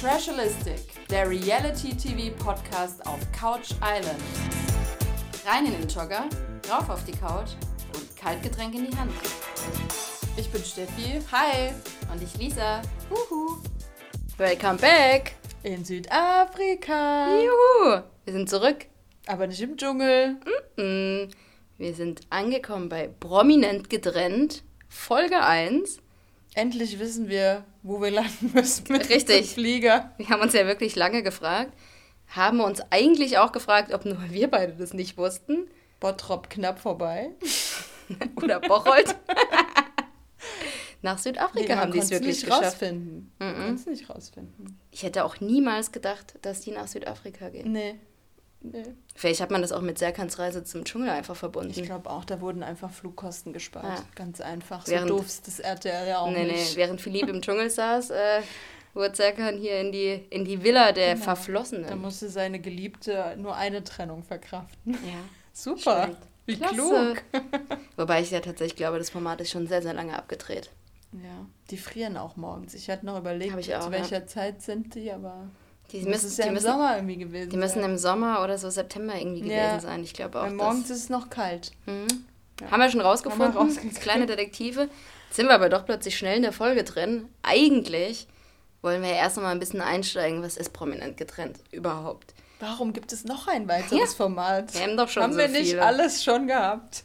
Trashalistic, der Reality-TV-Podcast auf Couch Island. Rein in den Jogger, rauf auf die Couch und Kaltgetränk in die Hand. Ich bin Steffi. Hi. Und ich Lisa. Huhu. Welcome back. In Südafrika. Juhu. Wir sind zurück. Aber nicht im Dschungel. Mm, Wir sind angekommen bei Prominent getrennt, Folge 1. Endlich wissen wir, wo wir landen müssen mit Richtig. Flieger. Wir haben uns ja wirklich lange gefragt, haben uns eigentlich auch gefragt, ob nur wir beide das nicht wussten. Bottrop knapp vorbei. Oder Bocholt. Nach Südafrika man haben die es wirklich nicht geschafft. rausfinden. Konnte es nicht rausfinden. Ich hätte auch niemals gedacht, dass die nach Südafrika gehen. Nee. Nee. Vielleicht hat man das auch mit Serkans Reise zum Dschungel einfach verbunden. Ich glaube auch, da wurden einfach Flugkosten gespart. Ja. Ganz einfach. Während- so doof ist das RTL ja auch nee, nee, nicht. während Philipp im Dschungel saß, äh, wurde Serkan hier in die, in die Villa der Genau. Verflossenen. Da musste seine Geliebte nur eine Trennung verkraften. ja. Super. Stimmt. Wie Klasse. klug. Wobei ich ja tatsächlich glaube, das Format ist schon sehr, sehr lange abgedreht. Ja, die frieren auch morgens. Ich hatte noch überlegt, auch, zu welcher Zeit sind die, aber Die das müssen, ist ja die im müssen, Sommer irgendwie gewesen. die müssen sein. im Sommer oder so September irgendwie gewesen Ja. sein. Ich glaube auch. Weil morgens ist es noch kalt. Mhm. Ja. Haben wir schon rausgefunden, wir rausgekriegt. kleine Detektive. Jetzt sind wir aber doch plötzlich schnell in der Folge drin. Eigentlich wollen wir ja erst noch mal ein bisschen einsteigen, was ist prominent getrennt überhaupt. Warum gibt es noch ein weiteres Ja. Format? Wir haben doch schon haben so wir nicht viele. alles schon gehabt?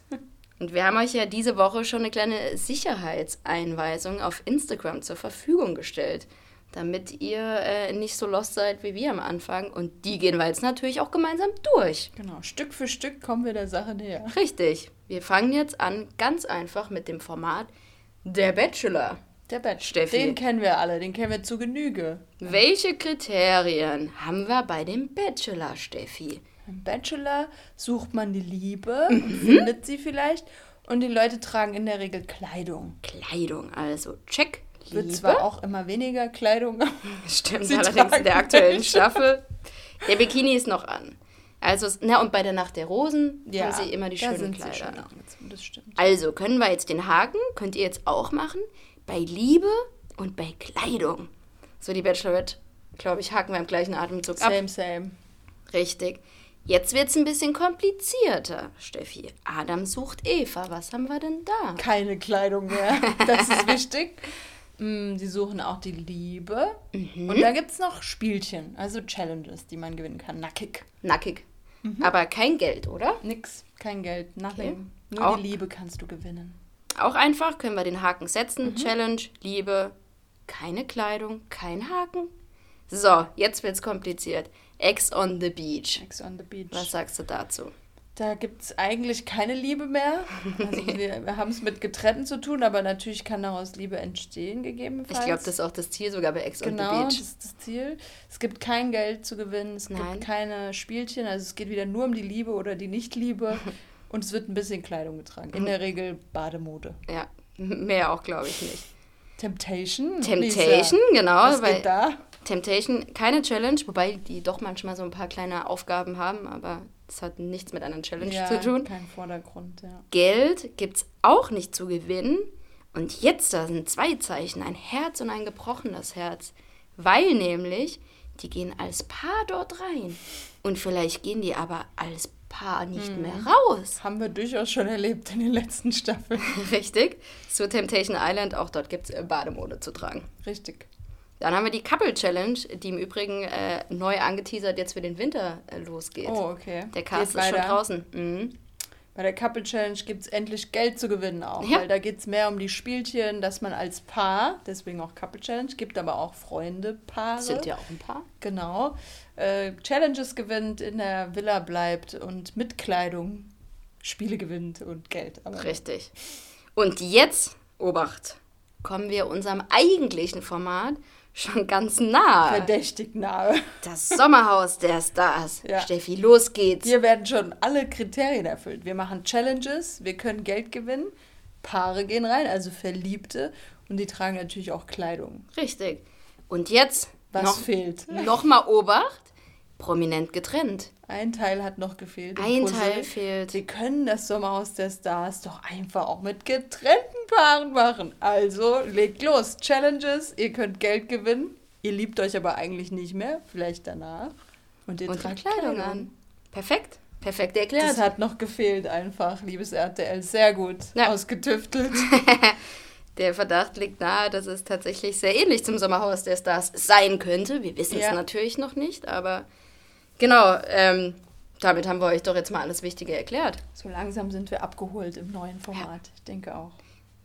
Und wir haben euch ja diese Woche schon eine kleine Sicherheitseinweisung auf Instagram zur Verfügung gestellt, damit ihr äh, nicht so lost seid wie wir am Anfang. Und die gehen wir jetzt natürlich auch gemeinsam durch. Genau, Stück für Stück kommen wir der Sache näher. Richtig. Wir fangen jetzt an, ganz einfach mit dem Format Der Bachelor. Der Bachelor. Steffi. Den kennen wir alle, den kennen wir zu Genüge. Welche Kriterien haben wir bei dem Bachelor, Steffi? Beim Bachelor sucht man die Liebe und findet sie vielleicht. Und die Leute tragen in der Regel Kleidung. Kleidung, also check. Wird zwar auch immer weniger Kleidung. Stimmt, Sie allerdings in der aktuellen. Staffel. Der Bikini ist noch an. Also, na und bei der Nacht der Rosen haben sie immer die schönen Kleider. schön an. das stimmt. Also können wir jetzt den Haken, könnt ihr jetzt auch machen, bei Liebe und bei Kleidung. So, die Bachelorette, glaube ich, haken wir im gleichen Atemzug ab. Same, same. Richtig. Jetzt wird es ein bisschen komplizierter, Steffi. Adam sucht Eva. Was haben wir denn da? Keine Kleidung mehr. Das ist wichtig. Mm, Die suchen auch die Liebe. Mhm. Und da gibt es noch Spielchen, also Challenges, die man gewinnen kann. Nackig. Nackig. Mhm. Aber kein Geld, oder? Nix, kein Geld, nothing. Nur Auch- die Liebe kannst du gewinnen. Auch einfach können wir den Haken setzen. Mhm. Challenge, Liebe, keine Kleidung, kein Haken. So, jetzt wird's kompliziert. Ex on the Beach. Ex on the Beach. Was sagst du dazu? Da gibt es eigentlich keine Liebe mehr. Also wir, wir haben es mit Getrennten zu tun, aber natürlich kann daraus Liebe entstehen, gegebenenfalls. Ich glaube, das ist auch das Ziel sogar bei Ex on Genau, the das Beach. ist das Ziel. Es gibt kein Geld zu gewinnen, es Nein. gibt keine Spielchen, also es geht wieder nur um die Liebe oder die Nichtliebe und es wird ein bisschen Kleidung getragen. In der Regel Bademode. Ja, mehr auch, glaube ich nicht. Temptation? Temptation, Lisa, genau. Was weil geht da? Temptation, keine Challenge, wobei die doch manchmal so ein paar kleine Aufgaben haben, aber das hat nichts mit einer Challenge Ja, zu tun. kein Vordergrund, ja. Geld gibt's auch nicht zu gewinnen. Und jetzt da sind zwei Zeichen, ein Herz und ein gebrochenes Herz. Weil nämlich, die gehen als Paar dort rein. Und vielleicht gehen die aber als Paar nicht Mhm. mehr raus. Haben wir durchaus schon erlebt in den letzten Staffeln. Richtig. Zu Temptation Island, auch dort gibt's äh, Bademode zu tragen. Richtig. Dann haben wir die Couple Challenge, die im Übrigen äh, neu angeteasert jetzt für den Winter äh, losgeht. Oh, okay. Der Cast Geht ist schon weiter. draußen. Mhm. Bei der Couple Challenge gibt es endlich Geld zu gewinnen auch, Ja. weil da geht es mehr um die Spielchen, dass man als Paar, deswegen auch Couple Challenge, gibt aber auch Freunde, Paare. Sind ja auch ein paar. Genau. Äh, Challenges gewinnt, in der Villa bleibt und mit Kleidung Spiele gewinnt und Geld. Aber Richtig. Und jetzt, Obacht, kommen wir unserem eigentlichen Format schon ganz nah. verdächtig nahe. Das Sommerhaus der Stars. Ja. Steffi, los geht's. Hier werden schon alle Kriterien erfüllt. Wir machen Challenges, wir können Geld gewinnen, Paare gehen rein, also Verliebte und die tragen natürlich auch Kleidung. Richtig. Und jetzt Was noch, fehlt? Nochmal Obacht. Prominent getrennt. Ein Teil hat noch gefehlt. Ein Puzzle. Teil fehlt. Wir können das Sommerhaus der Stars doch einfach auch mit getrennten Paaren machen. Also legt los. Challenges, ihr könnt Geld gewinnen. Ihr liebt euch aber eigentlich nicht mehr, vielleicht danach. Und ihr Und tragt Kleidung an. Perfekt. Perfekt erklärt. Das hat noch gefehlt einfach, liebes RTL. Sehr gut Ja. ausgetüftelt. Der Verdacht liegt nahe, dass es tatsächlich sehr ähnlich zum Sommerhaus der Stars sein könnte. Wir wissen es Ja. natürlich noch nicht, aber genau, ähm, damit haben wir euch doch jetzt mal alles Wichtige erklärt. So langsam sind wir abgeholt im neuen Format. Ich denke auch.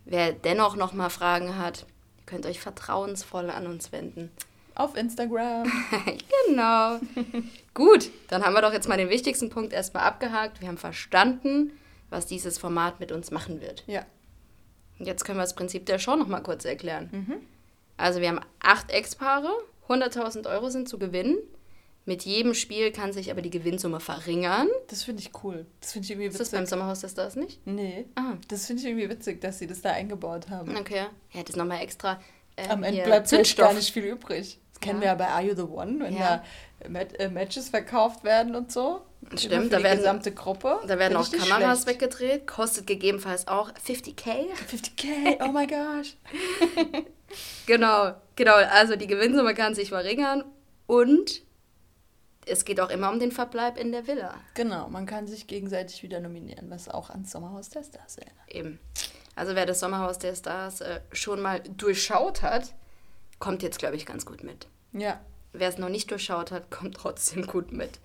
Wer dennoch noch mal Fragen hat, könnt euch vertrauensvoll an uns wenden. Auf Instagram. genau. Gut, dann haben wir doch jetzt mal den wichtigsten Punkt erstmal abgehakt. Wir haben verstanden, was dieses Format mit uns machen wird. Ja. Und jetzt können wir das Prinzip der Show noch mal kurz erklären. Also wir haben acht Ex-Paare, 100.000 Euro sind zu gewinnen. Mit jedem Spiel kann sich aber die Gewinnsumme verringern. Das finde ich cool. Das finde ich irgendwie Ist das beim witzig. Sommerhaus der Stars nicht? Nee. Ah, Das finde ich irgendwie witzig, dass sie das da eingebaut haben. okay. Ja, das nochmal extra. äh, Am Ende bleibt Zündstoff. gar nicht viel übrig. Das kennen Ja. wir ja bei Are You the One, wenn Ja. da Mat äh, Matches verkauft werden und so. Stimmt, da die werden- gesamte Gruppe. Da werden auch Kameras schlecht. weggedreht, kostet gegebenenfalls auch 50k. 50k, oh my gosh. Genau, genau. Also die Gewinnsumme kann sich verringern und es geht auch immer um den Verbleib in der Villa. Genau, man kann sich gegenseitig wieder nominieren, was auch ans Sommerhaus der Stars erinnert. Eben. Also wer das Sommerhaus der Stars äh, schon mal durchschaut hat, kommt jetzt, glaube ich, ganz gut mit. Ja, Wer es noch nicht durchschaut hat, kommt trotzdem gut mit.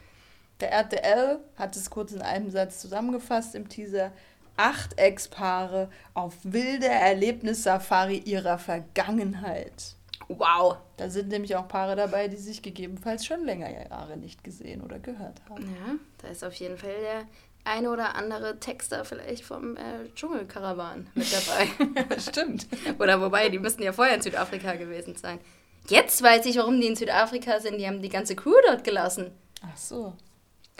der RTL hat es kurz in einem Satz zusammengefasst im Teaser. Acht Ex-Paare auf wilde Erlebnissafari ihrer Vergangenheit. Wow. Da sind nämlich auch Paare dabei, die sich gegebenenfalls schon länger Jahre nicht gesehen oder gehört haben. Ja, da ist auf jeden Fall der eine oder andere Texter vielleicht vom äh, Dschungelkarawan mit dabei. Stimmt. oder wobei, die müssten ja vorher in Südafrika gewesen sein. Jetzt weiß ich, warum die in Südafrika sind. Die haben die ganze Crew dort gelassen. Ach so.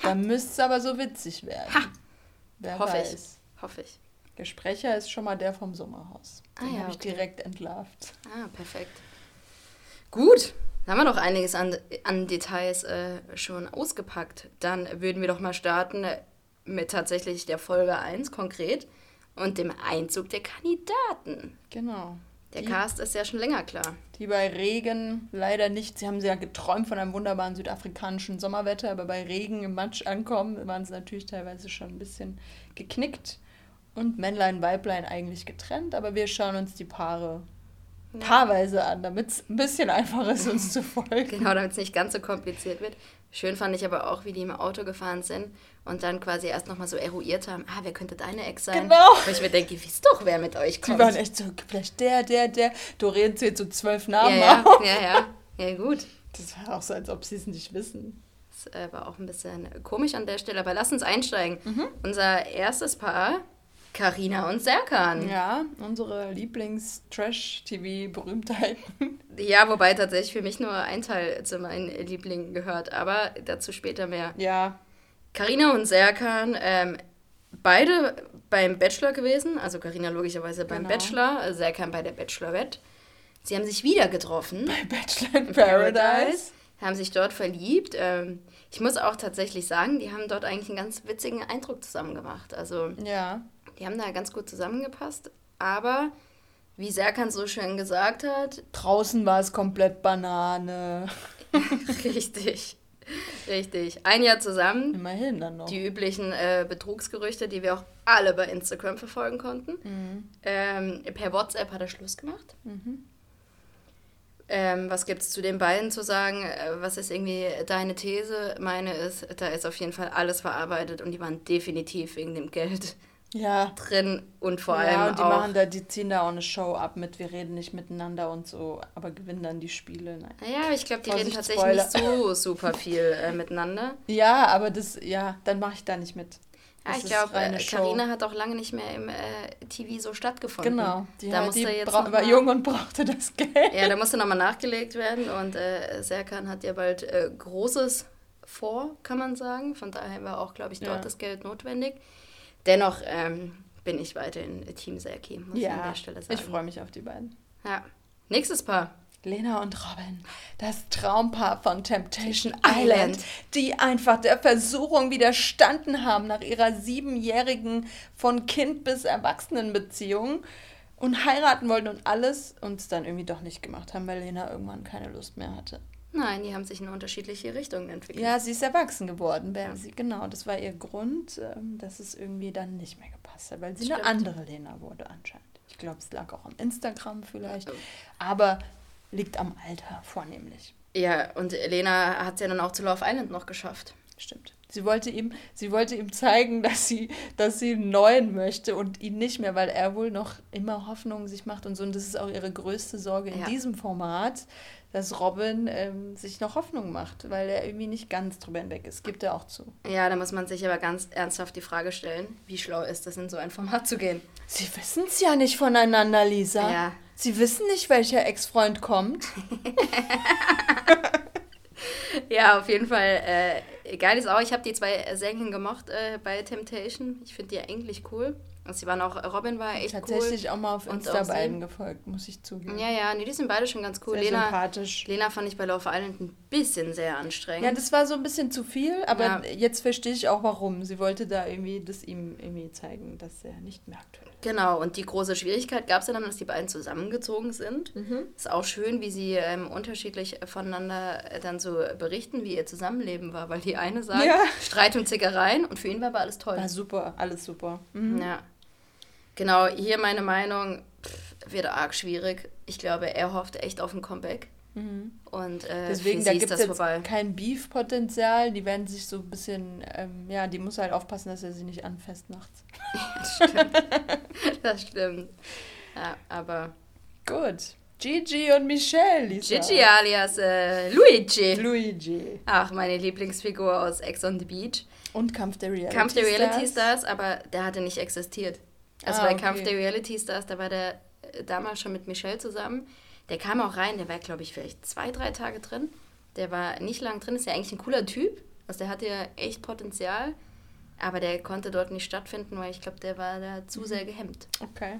Da müsste es aber so witzig werden. Ha. Wer Hoffe weiß. ich. Hoffe ich. Der Sprecher ist schon mal der vom Sommerhaus. Den Ah ja, habe ich okay. direkt entlarvt. Ah, perfekt. Gut, haben wir noch einiges an, an Details äh, schon ausgepackt. Dann würden wir doch mal starten äh, mit tatsächlich der Folge 1 konkret und dem Einzug der Kandidaten. Genau. Der Die- Cast ist ja schon länger klar. Die bei Regen leider nicht, sie haben ja geträumt von einem wunderbaren südafrikanischen Sommerwetter, aber bei Regen im Matsch ankommen, waren sie natürlich teilweise schon ein bisschen geknickt. Und Männlein, Weiblein eigentlich getrennt, aber wir schauen uns die Paare paarweise an, damit es ein bisschen einfacher ist, uns zu folgen. Genau, damit es nicht ganz so kompliziert wird. Schön fand ich aber auch, wie die im Auto gefahren sind und dann quasi erst nochmal so eruiert haben, ah, wer könnte deine Ex sein? Genau. Wo ich mir denke, ihr wisst doch, wer mit euch Die kommt. waren echt so, vielleicht der, der, der. Doreen zählt so zwölf ja, Namen ja, auf. ja, ja. Ja, gut. Das war auch so, als ob sie es nicht wissen. Das äh, war auch ein bisschen komisch an der Stelle, aber lass uns einsteigen. Mhm. Unser erstes Paar, Karina und Serkan. Ja. Ja, unsere Lieblings-Trash-TV-Berühmtheiten. wobei tatsächlich für mich nur ein Teil zu meinen Lieblingen gehört, aber dazu später mehr. Ja, Karina und Serkan, ähm, beide beim Bachelor gewesen, also Karina logischerweise beim Genau. Bachelor, Serkan bei der Bachelorette. Sie haben sich wieder getroffen. bei Bachelor in Paradise. Haben sich dort verliebt. Ähm, ich muss auch tatsächlich sagen, die haben dort eigentlich einen ganz witzigen Eindruck zusammen gemacht. Also Ja, Die haben da ganz gut zusammengepasst, aber wie Serkan so schön gesagt hat, draußen war es komplett Banane. richtig, richtig. Ein Jahr zusammen, Immerhin dann noch. die üblichen äh, Betrugsgerüchte, die wir auch alle bei Instagram verfolgen konnten. Mhm. Ähm, per WhatsApp hat er Schluss gemacht. Ähm, was gibt es zu den beiden zu sagen? Äh, Was ist irgendwie deine These? Meine ist, da ist auf jeden Fall alles verarbeitet und die waren definitiv wegen dem Geld Ja. drin und vor allem ja, und die auch machen da, die ziehen da auch eine Show ab mit, wir reden nicht miteinander und so, aber gewinnen dann die Spiele. Nein. Naja, ich glaube, die reden Vorsicht, tatsächlich nicht so super viel äh, miteinander. Ja, aber das, ja, dann mache ich da nicht mit. Ja, Das ich glaube, äh, Show. Carina hat auch lange nicht mehr im äh, TV so stattgefunden. Genau. Die, da musste die jetzt noch war jung und brauchte das Geld. Ja, da musste nochmal nachgelegt werden und äh, Serkan hat ja bald äh, Großes vor, kann man sagen. Von daher war auch, glaube ich, dort Ja. das Geld notwendig. Dennoch ähm, bin ich weiterhin Team Serki, muss ich an Ja, der Stelle sagen. ich freue mich auf die beiden. Ja. Nächstes Paar. Lena und Robin, das Traumpaar von Temptation Island. Island, die einfach der Versuchung widerstanden haben nach ihrer siebenjährigen von Kind bis Erwachsenenbeziehung und heiraten wollten und alles und es dann irgendwie doch nicht gemacht haben, weil Lena irgendwann keine Lust mehr hatte. Nein, die haben sich in unterschiedliche Richtungen entwickelt. Ja, sie ist erwachsen geworden. Ja. Sie, genau, das war ihr Grund, ähm, dass es irgendwie dann nicht mehr gepasst hat, weil sie Stimmt. eine andere Lena wurde anscheinend. Ich glaube, es lag auch am Instagram vielleicht, aber liegt am Alter vornehmlich. Ja, und Lena hat es ja dann auch zu Love Island noch geschafft. Stimmt. Sie wollte ihm, sie wollte ihm zeigen, dass sie, dass sie einen neuen möchte und ihn nicht mehr, weil er wohl noch immer Hoffnungen sich macht und so. Und das ist auch ihre größte Sorge in ja. diesem Format, dass Robin ähm, sich noch Hoffnung macht, weil er irgendwie nicht ganz drüber hinweg ist. Gibt er auch zu. Ja, da muss man sich aber ganz ernsthaft die Frage stellen, wie schlau ist es, in so ein Format zu gehen? Sie wissen es ja nicht voneinander, Lisa. Ja. Sie wissen nicht, welcher Ex-Freund kommt. ja, auf jeden Fall. Äh, geil ist auch, ich habe die zwei Sängchen gemocht äh, bei Temptation. Ich finde die eigentlich cool. Und sie waren auch, Robin war echt Tatsächlich cool. auch mal auf Insta beiden gefolgt, muss ich zugeben. Ja, ja, nee, die sind beide schon ganz cool. Sehr Lena, sympathisch. Lena fand ich bei Love Island ein bisschen sehr anstrengend. Ja, das war so ein bisschen zu viel, aber ja. jetzt verstehe ich auch warum. Sie wollte da irgendwie das ihm irgendwie zeigen, dass er nicht mehr aktuell ist. Genau, und die große Schwierigkeit gab es ja dann, dass die beiden zusammengezogen sind. Mhm. Ist auch schön, wie sie ähm, unterschiedlich voneinander dann so berichten, wie ihr Zusammenleben war, weil die eine sagt, ja. Streit und Zickereien und für ihn war aber alles toll. War super, alles super. Mhm. Ja. Genau, hier meine Meinung, pff, wird arg schwierig. Ich glaube, er hofft echt auf ein Comeback. Mhm. Und äh, deswegen da gibt es kein Beef-Potenzial. Die werden sich so ein bisschen, ähm, ja, die muss halt aufpassen, dass er sie nicht anfasst nachts. das stimmt. das stimmt. Ja, aber. Gut. Gigi und Michelle, Lisa. Gigi alias äh, Luigi. Luigi. Ach, meine Lieblingsfigur aus Ex on the Beach. Und Kampf der Reality Stars. Kampf der Reality Stars, aber der hatte nicht existiert. Also ah, bei okay. Kampf der Reality Stars, da war der äh, damals schon mit Michelle zusammen. Der kam auch rein, der war, glaube ich, vielleicht zwei, drei Tage drin. Der war nicht lang drin, ist ja eigentlich ein cooler Typ. Also der hatte ja echt Potenzial. Aber der konnte dort nicht stattfinden, weil ich glaube, der war da zu mhm. sehr gehemmt. Okay.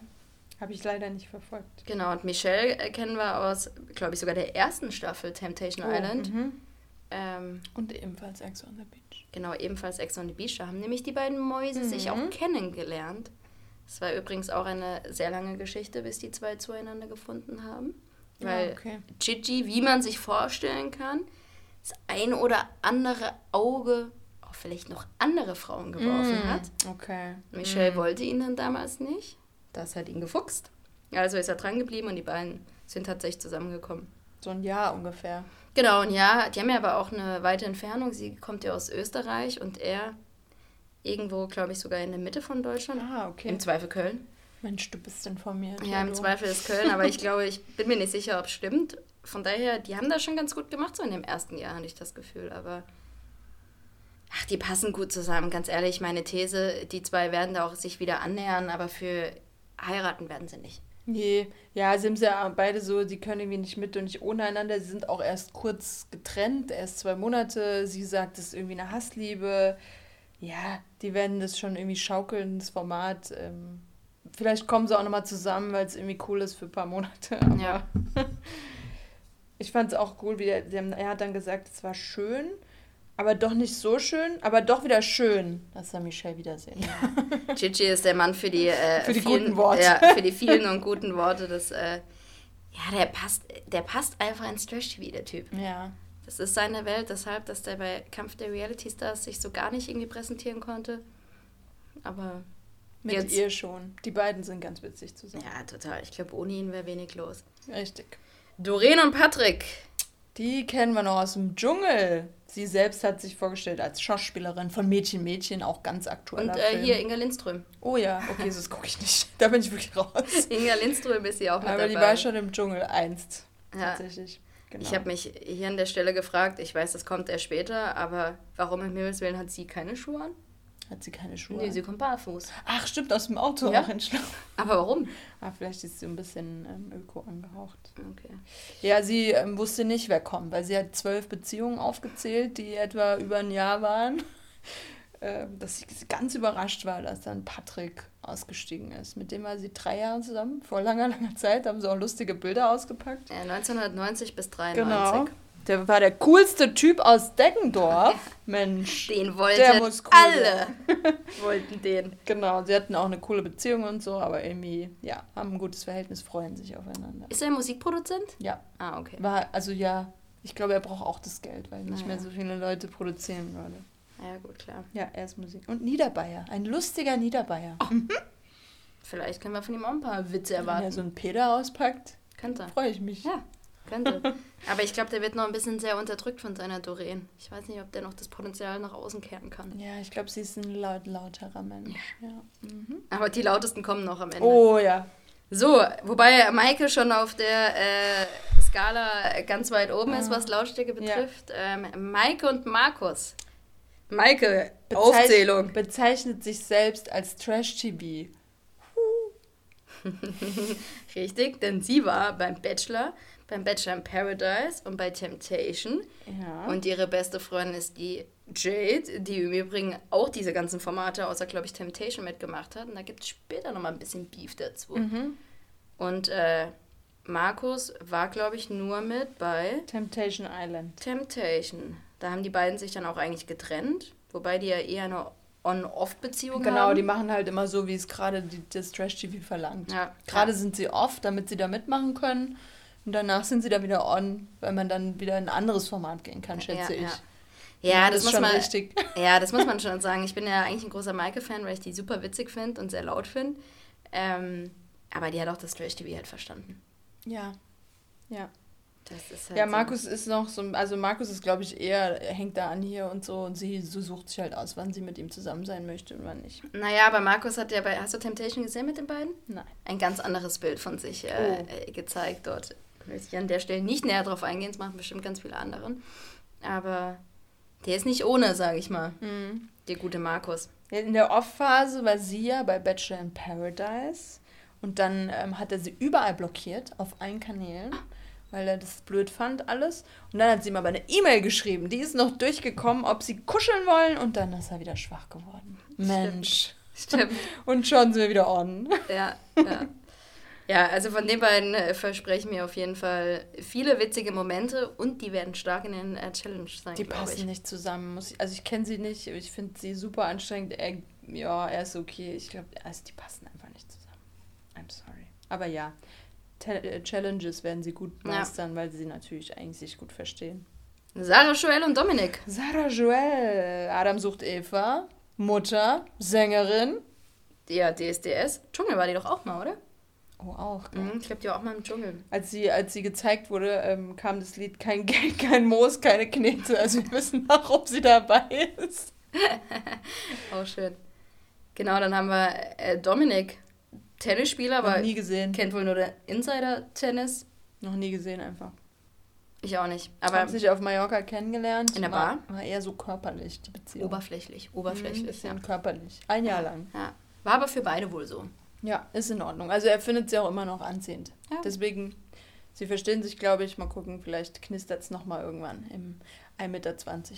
Habe ich leider nicht verfolgt. Genau, und Michelle kennen wir aus, glaube ich, sogar der ersten Staffel Temptation oh, Island. Mhm. Ähm, und ebenfalls Ex on the Beach. Genau, ebenfalls Ex on the Beach. Da haben nämlich die beiden Mäuse mhm. sich auch kennengelernt. Es war übrigens auch eine sehr lange Geschichte, bis die zwei zueinander gefunden haben. Weil ja, okay. Gigi, wie man sich vorstellen kann, das ein oder andere Auge auf vielleicht noch andere Frauen geworfen mm, hat. Okay. Michelle mm. wollte ihn dann damals nicht. Das hat ihn gefuchst. Also ist er dran geblieben und die beiden sind tatsächlich zusammengekommen. So ein Jahr ungefähr. Genau, ein Jahr. Die haben ja aber auch eine weite Entfernung. Sie kommt ja aus Österreich und er Irgendwo, glaube ich, sogar in der Mitte von Deutschland. Ah, okay. Im Zweifel Köln. Mensch, du bist informiert. Ja, im Zweifel ist Köln, aber ich glaube, ich bin mir nicht sicher, ob es stimmt. Von daher, die haben das schon ganz gut gemacht, so in dem ersten Jahr, hatte ich das Gefühl. Aber ach, die passen gut zusammen, ganz ehrlich. Meine These, die zwei werden da auch sich wieder annähern, aber für heiraten werden sie nicht. Nee, ja, sind sie ja beide so, die können irgendwie nicht mit und nicht ohne einander. Sie sind auch erst kurz getrennt, erst zwei Monate. Sie sagt, es ist irgendwie eine Hassliebe ja, die werden das schon irgendwie schaukeln, das Format. Ähm, vielleicht kommen sie auch nochmal zusammen, weil es irgendwie cool ist für ein paar Monate. Ja. ich fand es auch cool, wie der, er hat dann gesagt, es war schön, aber doch nicht so schön, aber doch wieder schön, dass er Michelle wiedersehen. Ja. Gigi ist der Mann für die, äh, für die vielen, guten Worte. Ja, für die vielen und guten Worte. Das, äh, ja, der passt, der passt einfach ins Trash-TV, der Typ. Ja. Das ist seine Welt, deshalb, dass der bei Kampf der Reality Stars sich so gar nicht irgendwie präsentieren konnte. Aber. Mit jetzt, ihr schon. Die beiden sind ganz witzig zusammen. Ja, total. Ich glaube, ohne ihn wäre wenig los. Richtig. Doreen und Patrick. Die kennen wir noch aus dem Dschungel. Sie selbst hat sich vorgestellt als Schauspielerin von Mädchen Mädchen, auch ganz aktuell. Und äh, hier Inga Lindström. Oh ja, okay, das gucke ich nicht. Da bin ich wirklich raus. Inga Lindström ist sie auch mit Aber dabei. die war schon im Dschungel einst. Ja. Tatsächlich. Genau. Ich habe mich hier an der Stelle gefragt, ich weiß, das kommt erst später, aber warum im Himmelswillen hat sie keine Schuhe an? Hat sie keine Schuhe? Nee, sie kommt barfuß. Ach, stimmt, aus dem Auto ja? Aber warum? Ah, vielleicht ist sie ein bisschen ähm, öko angehaucht. Okay. Ja, sie ähm, wusste nicht, wer kommt, weil sie hat zwölf Beziehungen aufgezählt, die etwa über ein Jahr waren. Ähm, dass sie ganz überrascht war, dass dann Patrick ausgestiegen ist. Mit dem war sie drei Jahre zusammen, vor langer, langer Zeit, haben sie auch lustige Bilder ausgepackt. Ja, 1990 bis 93. Genau. Der war der coolste Typ aus Deggendorf. Mensch. Den der wollten muss cool alle. wollten den. Genau, sie hatten auch eine coole Beziehung und so, aber irgendwie, ja, haben ein gutes Verhältnis, freuen sich aufeinander. Ist er Musikproduzent? Ja, Ah, okay. war, also ja, ich glaube, er braucht auch das Geld, weil nicht Naja. mehr so viele Leute produzieren würde. Ja, gut, klar. Ja, er ist Musik. Und Niederbayer, ein lustiger Niederbayer. Vielleicht können wir von ihm auch ein paar Witze Wenn erwarten. er so einen Peter auspackt, Könnte. freue ich mich. Ja, könnte. Aber ich glaube, der wird noch ein bisschen sehr unterdrückt von seiner Doreen. Ich weiß nicht, ob der noch das Potenzial nach außen kehren kann. Ja, ich glaube, sie ist ein laut, lauterer Mensch. Ja. Mhm. Aber die lautesten kommen noch am Ende. Oh ja. So, wobei Maike schon auf der äh, Skala ganz weit oben ist, was Lautstärke Ah. Ja. betrifft. Ähm, Maike und Markus. Maike, Bezeich- Aufzählung. Bezeichnet sich selbst als Trash-TV. Richtig, denn sie war beim Bachelor, beim Bachelor in Paradise und bei Temptation. Ja. Und ihre beste Freundin ist die Jade, die im Übrigen auch diese ganzen Formate, außer, glaube ich, Temptation mitgemacht hat. Und da gibt es später nochmal ein bisschen Beef dazu. Mhm. Und äh, Markus war, glaube ich, nur mit bei Temptation Island. Temptation. Da haben die beiden sich dann auch eigentlich getrennt, wobei die ja eher eine On-Off-Beziehung Genau, haben. die machen halt immer so, wie es gerade das Trash-TV verlangt. Ja. Gerade sind sie off, damit sie da mitmachen können. Und danach sind sie dann wieder on, weil man dann wieder in ein anderes Format gehen kann, schätze ja, ich. Ja, ja das, ist muss schon man, richtig. Ja, das muss man schon sagen. Ich bin ja eigentlich ein großer Maike-Fan, weil ich die super witzig finde und sehr laut finde. Ähm, aber die hat auch das Trash-TV halt verstanden. Ja. Ja. Halt Ja, so. Markus ist noch so, also Markus ist, glaube ich, eher, er hängt da an hier und so und sie so sucht sich halt aus, wann sie mit ihm zusammen sein möchte und wann nicht. Naja, aber Markus hat ja bei. Hast du Temptation gesehen mit den beiden? Nein. Ein ganz anderes Bild von sich äh, Oh. äh, gezeigt dort. Möchte ich an der Stelle nicht näher drauf eingehen, das machen bestimmt ganz viele anderen. Aber der ist nicht ohne, sage ich mal. Der gute Markus. In der Off-Phase war sie ja bei Bachelor in Paradise und dann ähm, hat er sie überall blockiert, auf allen Kanälen, weil er das blöd fand alles. Und dann hat sie ihm aber eine E-Mail geschrieben, die ist noch durchgekommen, ob sie kuscheln wollen und dann ist er wieder schwach geworden. Mensch. Stimmt. Und schon sind wir wieder on. Ja, ja. Ja, also von den beiden äh, versprechen mir auf jeden Fall viele witzige Momente und die werden stark in den äh, Challenge sein. Die passen ich. nicht zusammen. Ich, also ich kenne sie nicht, ich finde sie super anstrengend. Er, ja, er ist okay. Ich glaube, also die passen einfach nicht zusammen. I'm sorry. Aber ja, Challenges werden sie gut Ja. meistern, weil sie natürlich eigentlich sich gut verstehen. Sarah, Joel und Dominik. Sarah Joel, Adam sucht Eva, Mutter, Sängerin. Ja, DSDS. Dschungel war die doch auch mal, oder? Oh, auch. gell? Mhm, ich glaube, die war auch mal im Dschungel. Als sie, als sie gezeigt wurde, ähm, kam das Lied Kein Geld, kein Moos, keine Knete. Also wir wissen auch, ob sie dabei ist. Auch schön. Genau, dann haben wir äh, Dominik, Tennisspieler, aber nie gesehen. kennt wohl nur der Insider-Tennis. Noch nie gesehen einfach. Ich auch nicht. Aber haben sich auf Mallorca kennengelernt. In der war, War eher so körperlich, die Beziehung. oberflächlich. Mhm, Oberflächlich, bisschen ja. körperlich. Ein Jahr lang. ja. War aber für beide wohl so. Ja, ist in Ordnung. Also er findet sie auch immer noch anziehend. Ja. Deswegen, sie verstehen sich, glaube ich. Mal gucken, vielleicht knistert es nochmal irgendwann im 1,20 Meter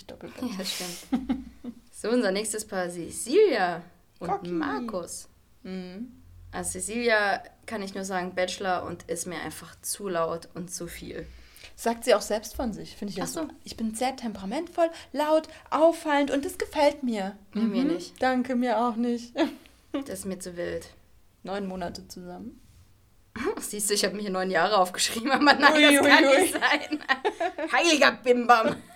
Doppelbett. Ja, stimmt. so, unser nächstes Paar Cecilia und Cocky. Markus. Mhm. Also Cecilia kann ich nur sagen, Bachelor und ist mir einfach zu laut und zu viel. Sagt sie auch selbst von sich, finde ich Ach so. Ich bin sehr temperamentvoll, laut, auffallend und das gefällt mir. Ja, mir nicht. Danke, mir auch nicht. Das ist mir zu wild. Neun Monate zusammen. Siehst du, ich habe mir hier neun Jahre aufgeschrieben, aber nein, Ui, das ui, kann ui. nicht sein. Heiliger Bimbam.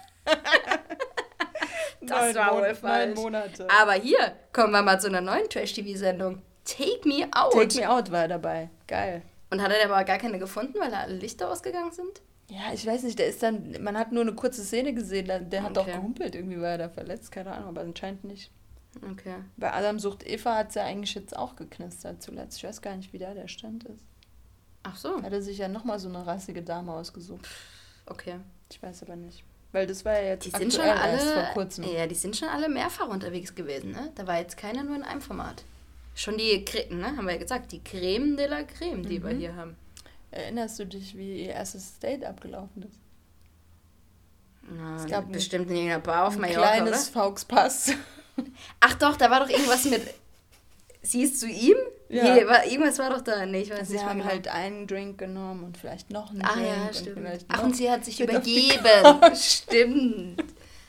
Das neun war wohl Neun falsch. Monate. Aber hier kommen wir mal zu einer neuen Trash-TV-Sendung. Take Me Out. Take Me Out war er dabei. Geil. Und hat er aber gar keine gefunden, weil da alle Lichter ausgegangen sind? Ja, ich weiß nicht, der ist dann, man hat nur eine kurze Szene gesehen, der, der hat doch Okay. gehumpelt, irgendwie war er da verletzt, keine Ahnung, aber anscheinend nicht. Okay. Bei Adam sucht Eva hat es ja eigentlich jetzt auch geknistert zuletzt. Ich weiß gar nicht, wie da der Stand ist. Ach so, Hat er sich ja nochmal so eine rassige Dame ausgesucht. okay. Ich weiß aber nicht. Weil das war ja jetzt Die sind schon alle, vor kurzem. ja, die sind schon alle mehrfach unterwegs gewesen, ne? Da war jetzt keiner nur in einem Format. Schon die, Cre- ne, haben wir ja gesagt, die Creme de la Creme, die Mhm. wir hier haben. Erinnerst du dich, wie ihr erstes Date abgelaufen ist? Na, Es gab ein- bestimmt in irgendeiner Bar auf Ein Mallorca, kleines oder? Fauxpass. Ach doch, da war doch irgendwas mit sie ist zu ihm? Ja. Nee, war, irgendwas war doch da. Nee, ich weiß Sie nicht haben genau. halt einen Drink genommen und vielleicht noch einen Ah Drink. ja, und stimmt. vielleicht Ach, und sie hat sich übergeben. Stimmt.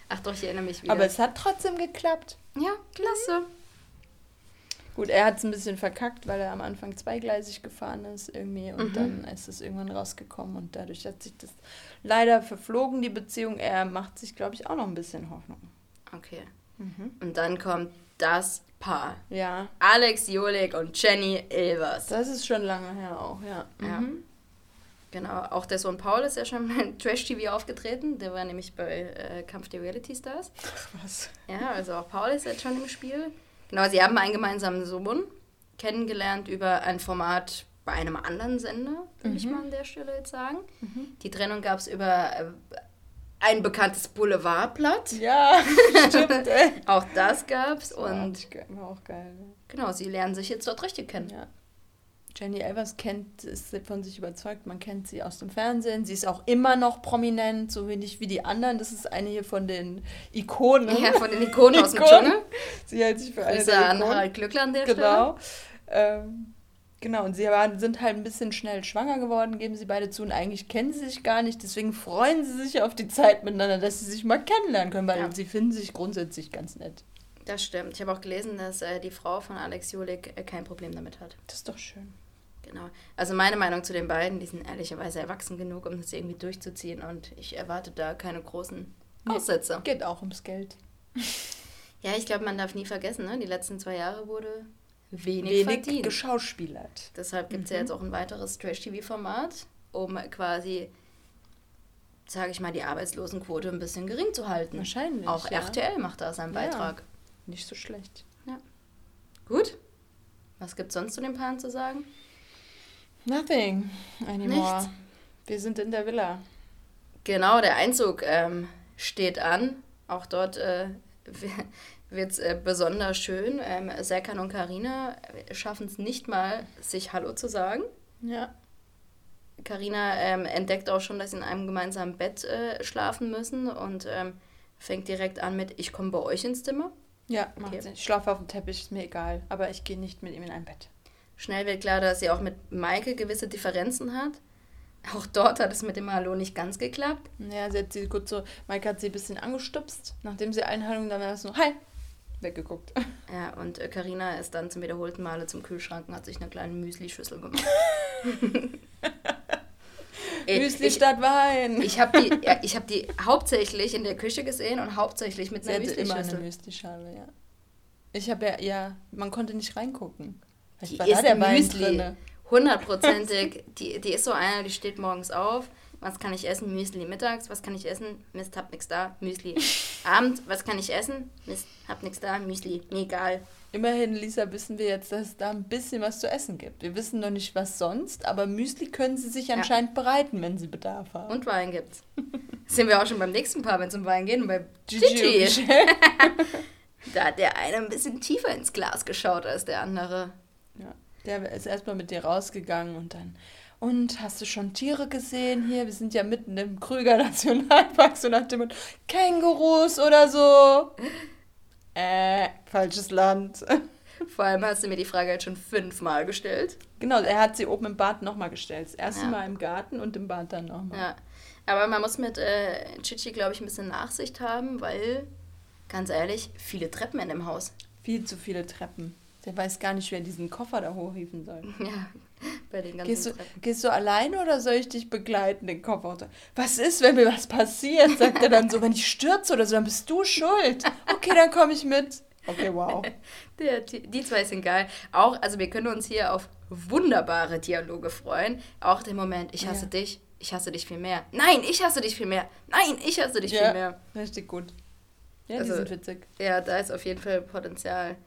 Ach doch, ich erinnere mich wieder. Aber es hat trotzdem geklappt. ja, klasse. Gut, er hat es ein bisschen verkackt, weil er am Anfang zweigleisig gefahren ist irgendwie und Mhm. dann ist es irgendwann rausgekommen und dadurch hat sich das leider verflogen, die Beziehung. Er macht sich, glaube ich, auch noch ein bisschen Hoffnung. Okay. Mhm. Und dann kommt das Paar. Ja, Alex Jolik und Jenny Ilvers. das ist schon lange her auch, ja. Ja. Mhm. Genau, auch der Sohn Paul ist ja schon bei Trash-TV aufgetreten. Der war nämlich bei äh, Kampf der Reality Stars. Was? Ja, also auch Paul ist jetzt schon im Spiel. Genau, sie haben einen gemeinsamen Sohn kennengelernt über ein Format bei einem anderen Sender, ich Mhm. mal an der Stelle jetzt sagen. Die Trennung gab es über äh, ein bekanntes Boulevardblatt. Ja, stimmt. Auch das gab es War und auch geil. ne? genau, sie lernen sich jetzt dort richtig kennen. Ja. Jenny Elvers kennt, ist von sich überzeugt, man kennt sie aus dem Fernsehen. Sie ist auch immer noch prominent, so wenig wie die anderen. Das ist eine hier von den Ikonen. Ja, von den Ikonen aus dem Ikonen. Dschungel. Sie hält sich für eine Grüße der an Ikonen. Harald Glückler an der Stelle. Genau. Ähm, genau, und sie waren, sind halt ein bisschen schnell schwanger geworden, geben sie beide zu. Und eigentlich kennen sie sich gar nicht. Deswegen freuen sie sich auf die Zeit miteinander, dass sie sich mal kennenlernen können, weil Ja. sie finden sich grundsätzlich ganz nett. Das stimmt. Ich habe auch gelesen, dass äh, die Frau von Alex Jolik äh, kein Problem damit hat. Das ist doch schön. Genau. Also meine Meinung zu den beiden, die sind ehrlicherweise erwachsen genug, um das irgendwie durchzuziehen und ich erwarte da keine großen Nee. Aussätze. Geht auch ums Geld. Ja, ich glaube, man darf nie vergessen, ne? die letzten zwei Jahre wurde wenig, Wenig verdient. geschauspielert. Deshalb gibt es ja jetzt auch ein weiteres Trash-TV-Format, um quasi, sage ich mal, die Arbeitslosenquote ein bisschen gering zu halten. Wahrscheinlich. Auch ja. RTL macht da seinen Ja. Beitrag. Nicht so schlecht. Gut. Was gibt es sonst zu den Paaren zu sagen? Nothing anymore. Nichts. Wir sind in der Villa. Genau, der Einzug ähm, steht an. Auch dort äh, wird es äh, besonders schön. Ähm, Serkan und Karina schaffen es nicht mal, sich Hallo zu sagen. Ja. Karina ähm, entdeckt auch schon, dass sie in einem gemeinsamen Bett äh, schlafen müssen und ähm, fängt direkt an mit: Ich komme bei euch ins Zimmer. Ja, macht Okay. Sinn. Ich schlafe auf dem Teppich, ist mir egal. Aber ich gehe nicht mit ihm in ein Bett. Schnell wird klar, dass sie auch mit Maike gewisse Differenzen hat. Auch dort hat es mit dem Hallo nicht ganz geklappt. Ja, sie hat sie gut so, Maike hat sie ein bisschen angestupst. Nachdem sie Einhaltung, dann war es nur, hi, weggeguckt. Ja, und Karina ist dann zum wiederholten Male zum Kühlschrank und hat sich eine kleine Müsli-Schüssel gemacht. Ey, Müsli ich statt Wein. ich habe die, ich hab die hauptsächlich in der Küche gesehen und hauptsächlich mit einer hatte immer eine Müsli-Schüssel. Müsli-Schale, ja. Ich habe ja, ja, man konnte nicht reingucken. Die isst der Müsli. Hundertprozentig. Die, die ist so einer, die steht morgens auf. Was kann ich essen? Müsli mittags. Was kann ich essen? Mist, hab nix da. Müsli. Abend, was kann ich essen? Mist, hab nix da. Müsli. Mir egal. Immerhin, Lisa, wissen wir jetzt, dass es da ein bisschen was zu essen gibt. Wir wissen noch nicht, was sonst, aber Müsli können sie sich anscheinend bereiten, wenn sie Bedarf haben. Und Wein gibt's. Sind wir auch schon beim nächsten Paar, wenn es um Wein geht. Und bei Gigi. Da hat der eine ein bisschen tiefer ins Glas geschaut als der andere. Ja, der ist erstmal mit dir rausgegangen und dann. Und hast du schon Tiere gesehen hier? Wir sind ja mitten im Krüger Nationalpark, so nach dem Motto, Kängurus oder so. Äh, falsches Land. Vor allem hast du mir die Frage halt schon fünfmal gestellt. Genau, er hat sie oben im Bad nochmal gestellt. Das erste Ja. Mal im Garten und im Bad dann nochmal. Ja. Aber man muss mit äh, Chichi, glaube ich, ein bisschen Nachsicht haben, weil, ganz ehrlich, viele Treppen in dem Haus. Viel zu viele Treppen. Der weiß gar nicht, wer diesen Koffer da hochhieven soll. Ja, bei den ganzen Gehst du, Treppen. gehst du alleine oder soll ich dich begleiten, den Koffer? runter? Was ist, wenn mir was passiert? Sagt er dann so, wenn ich stürze oder so, dann bist du schuld. Okay, dann komme ich mit. Okay, wow. Der, die, die zwei sind geil. Auch, also wir können uns hier auf wunderbare Dialoge freuen. Auch der Moment, ich hasse Ja. dich, ich hasse dich viel mehr. Nein, ich hasse dich viel mehr. Nein, ich hasse dich viel mehr. richtig gut. Ja, Also- die sind witzig. Ja, da ist auf jeden Fall Potenzial.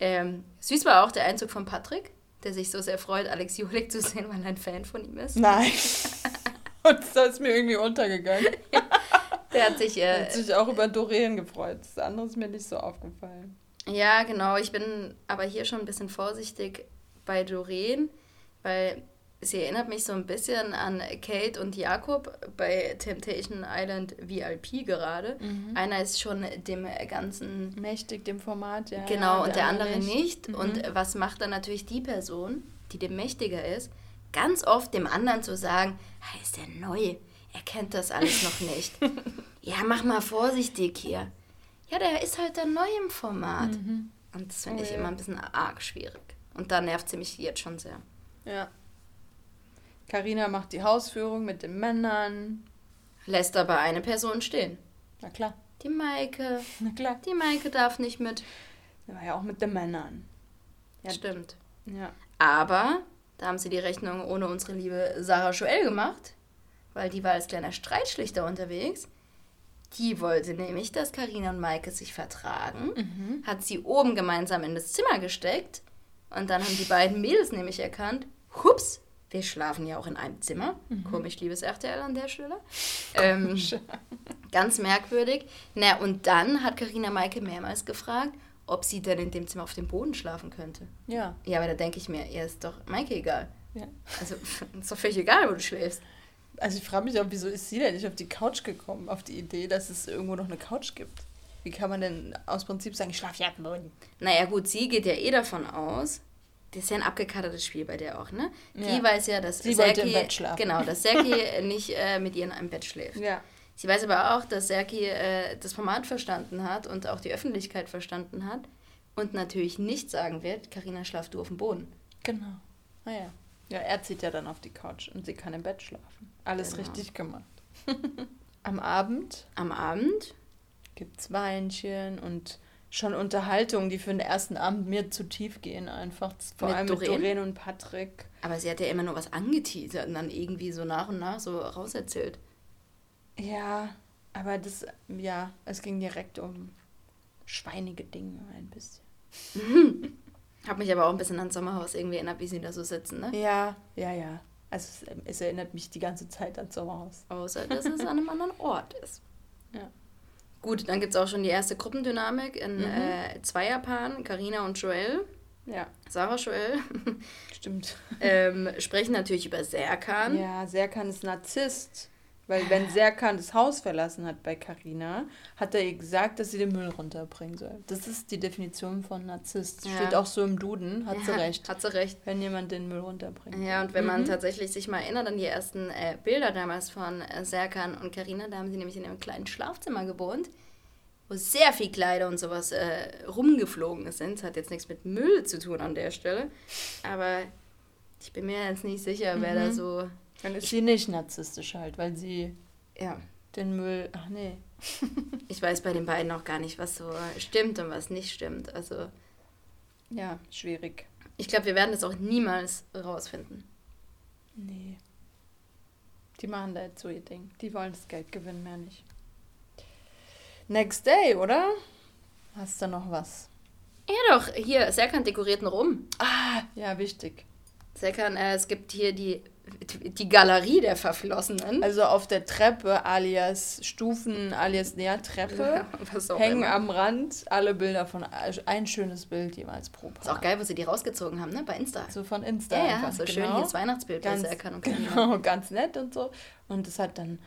Ähm, süß war auch der Einzug von Patrick, der sich so sehr freut, Alex Jolik zu sehen, weil er ein Fan von ihm ist. Nein. Und das ist mir irgendwie untergegangen. Der hat sich, Er äh, hat sich auch über Doreen gefreut. Das andere ist mir nicht so aufgefallen. ja genau, ich bin aber hier schon ein bisschen vorsichtig bei Doreen, weil sie erinnert mich so ein bisschen an Kate und Jakob bei Temptation Island VIP gerade. Mhm. Einer ist schon dem ganzen Mächtig dem Format, ja. Genau, ja, und der andere nicht. Mhm. Und was macht dann natürlich die Person, die dem mächtiger ist, ganz oft dem anderen zu sagen, hey, ist der neu, er kennt das alles noch nicht. ja, mach mal vorsichtig hier. Ja, der ist halt dann neu im Format. Und das finde Oh ich ja. immer ein bisschen arg schwierig. Und da nervt sie mich jetzt schon sehr. Ja. Carina macht die Hausführung mit den Männern. Lässt aber eine Person stehen. Na klar, Die Maike. na klar. Die Maike darf nicht mit. Ja, ja auch mit den Männern. Ja. Stimmt. Ja. Aber da haben sie die Rechnung ohne unsere liebe Sarah Joel gemacht, weil die war als kleiner Streitschlichter unterwegs. Die wollte nämlich, dass Karina und Maike sich vertragen, Mhm. hat sie oben gemeinsam in das Zimmer gesteckt und dann haben die beiden Mädels nämlich erkannt, hups, wir schlafen ja auch in einem Zimmer. Komisch, liebes RTL an der Stelle. Ähm, ganz merkwürdig. Na, und dann hat Karina Maike mehrmals gefragt, ob sie denn in dem Zimmer auf dem Boden schlafen könnte. Ja. Ja, aber da denke ich mir, ihr ist doch Maike egal. ja. Also, ist doch völlig egal, wo du schläfst. Also ich frage mich auch, wieso ist sie denn nicht auf die Couch gekommen, auf die Idee, dass es irgendwo noch eine Couch gibt? Wie kann man denn aus Prinzip sagen, ich schlafe ja am Boden? Naja, gut, sie geht ja eh davon aus, das ist ja ein abgekartetes Spiel bei der auch, ne? Die Ja. weiß ja, dass Sie Serki, im Bett schlafen. genau, dass Serki nicht äh, mit ihr in einem Bett schläft. Ja. Sie weiß aber auch, dass Serki äh, das Format verstanden hat und auch die Öffentlichkeit verstanden hat und natürlich nicht sagen wird, Karina schlaf du auf dem Boden. Genau. Naja. Ja, er zieht ja dann auf die Couch und sie kann im Bett schlafen. Alles Genau. richtig gemacht. Am Abend Am Abend, gibt's Weinchen und schon Unterhaltungen, die für den ersten Abend mir zu tief gehen einfach. Vor Mit allem mit Doreen? Doreen und Patrick. aber sie hat ja immer nur was angeteasert und dann irgendwie so nach und nach so rauserzählt. Ja, aber das, ja, es ging direkt um schweinige Dinge ein bisschen. Hab mich aber auch ein bisschen ans Sommerhaus irgendwie erinnert, wie sie da so sitzen, ne? Ja, ja, ja. Also es, es erinnert mich die ganze Zeit an Sommerhaus. Außer, dass es an einem anderen Ort ist. Ja. Gut, dann gibt es auch schon die erste Gruppendynamik in Mhm. äh, Zweierpaaren. Carina und Joel, Ja, Sarah Joel, stimmt. ähm, sprechen natürlich über Serkan. Ja, Serkan ist Narzisst. Weil wenn Serkan das Haus verlassen hat bei Carina, hat er ihr gesagt, dass sie den Müll runterbringen soll. Das ist die Definition von Narzisst. Ja. Steht auch so im Duden, hat sie Ja, recht. Hat sie recht. Wenn jemand den Müll runterbringt. Ja, und wenn man Mhm. tatsächlich sich mal erinnert an die ersten äh, Bilder damals von äh, Serkan und Carina, da haben sie nämlich in einem kleinen Schlafzimmer gewohnt, wo sehr viel Kleider und sowas äh, rumgeflogen sind. Das hat jetzt nichts mit Müll zu tun an der Stelle. Aber ich bin mir jetzt nicht sicher, wer da Mhm. so. Dann ist sie nicht narzisstisch halt, weil sie Ja, den Müll. Ach nee. ich weiß bei den beiden auch gar nicht, was so stimmt und was nicht stimmt. Also Ja, schwierig. ich glaube, wir werden das auch niemals rausfinden. Nee. Die machen da jetzt so ihr Ding. Die wollen das Geld gewinnen, mehr nicht. Next Day, oder? Hast du noch was? Ja doch, hier, Serkan dekoriert noch um. Ah, ja, wichtig. Serkan, äh, es gibt hier die, die Galerie der Verflossenen. Also auf der Treppe, alias Stufen, alias Nährtreppe, Was auch hängen immer. am Rand alle Bilder von ein schönes Bild jeweils pro Paar. Ist auch geil, wo sie die rausgezogen haben, ne? Bei Insta. So von Insta. ja, ja, so schön genau. hier das Weihnachtsbild bei ganz, Serkan und Karina. genau, ganz nett und so. Und es hat dann,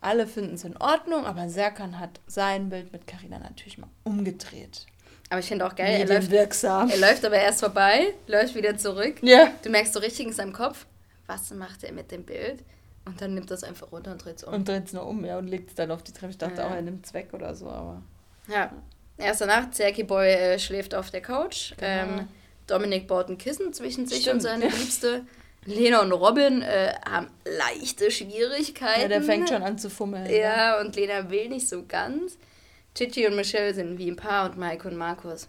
alle finden es in Ordnung, aber Serkan hat sein Bild mit Carina natürlich mal umgedreht. Aber ich finde auch geil, er läuft, er läuft aber erst vorbei, läuft wieder zurück. Ja. Du merkst so richtig in seinem Kopf, was macht er mit dem Bild? Und dann nimmt er es einfach runter und dreht es um. Und dreht es nur um, ja, und legt es dann auf die Treppe. Ich dachte Ja. auch, er nimmt es weg oder so, aber. Ja. Erste Nacht, Serki Boy äh, schläft auf der Couch. Genau. Ähm, Dominik baut ein Kissen zwischen sich Stimmt. und seine Liebste. Lena und Robin äh, haben leichte Schwierigkeiten. Ja, der fängt schon an zu fummeln. ne? Ja, und Lena will nicht so ganz. Chichi und Michelle sind wie ein Paar und Mike und Markus.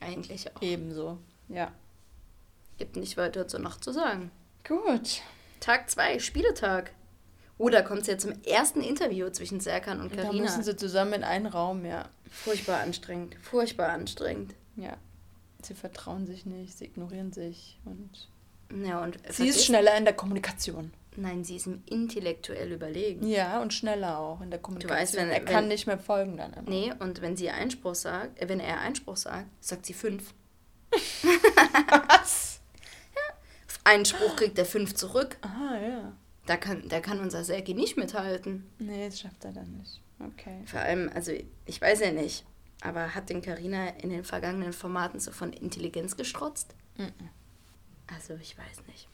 Eigentlich auch. Ebenso. Ja. Gibt nicht weiter zur Nacht zu sagen. Gut. Tag 2, Spieletag. Oh, da kommt es ja zum ersten Interview zwischen Serkan und Da Karina. müssen sie zusammen in einen Raum, ja. Furchtbar anstrengend. Furchtbar anstrengend. Ja. Sie vertrauen sich nicht, sie ignorieren sich und. Ja, und Sie ist schneller in der Kommunikation. Nein, sie ist ihm intellektuell überlegen. Ja, und schneller auch in der Kommunikation. weißt, wenn- er kann wenn- nicht mehr folgen dann immer. Nee, und wenn sie Einspruch sagt, äh, wenn er Einspruch sagt, sagt sie fünf. Was? Einen Spruch kriegt er fünf zurück. Ah, ja. Da kann, da kann unser Serki nicht mithalten. Nee, das schafft er dann nicht. Okay. Vor allem, also ich weiß ja nicht, aber hat den Karina in den vergangenen Formaten so von Intelligenz gestrotzt? Also ich weiß nicht.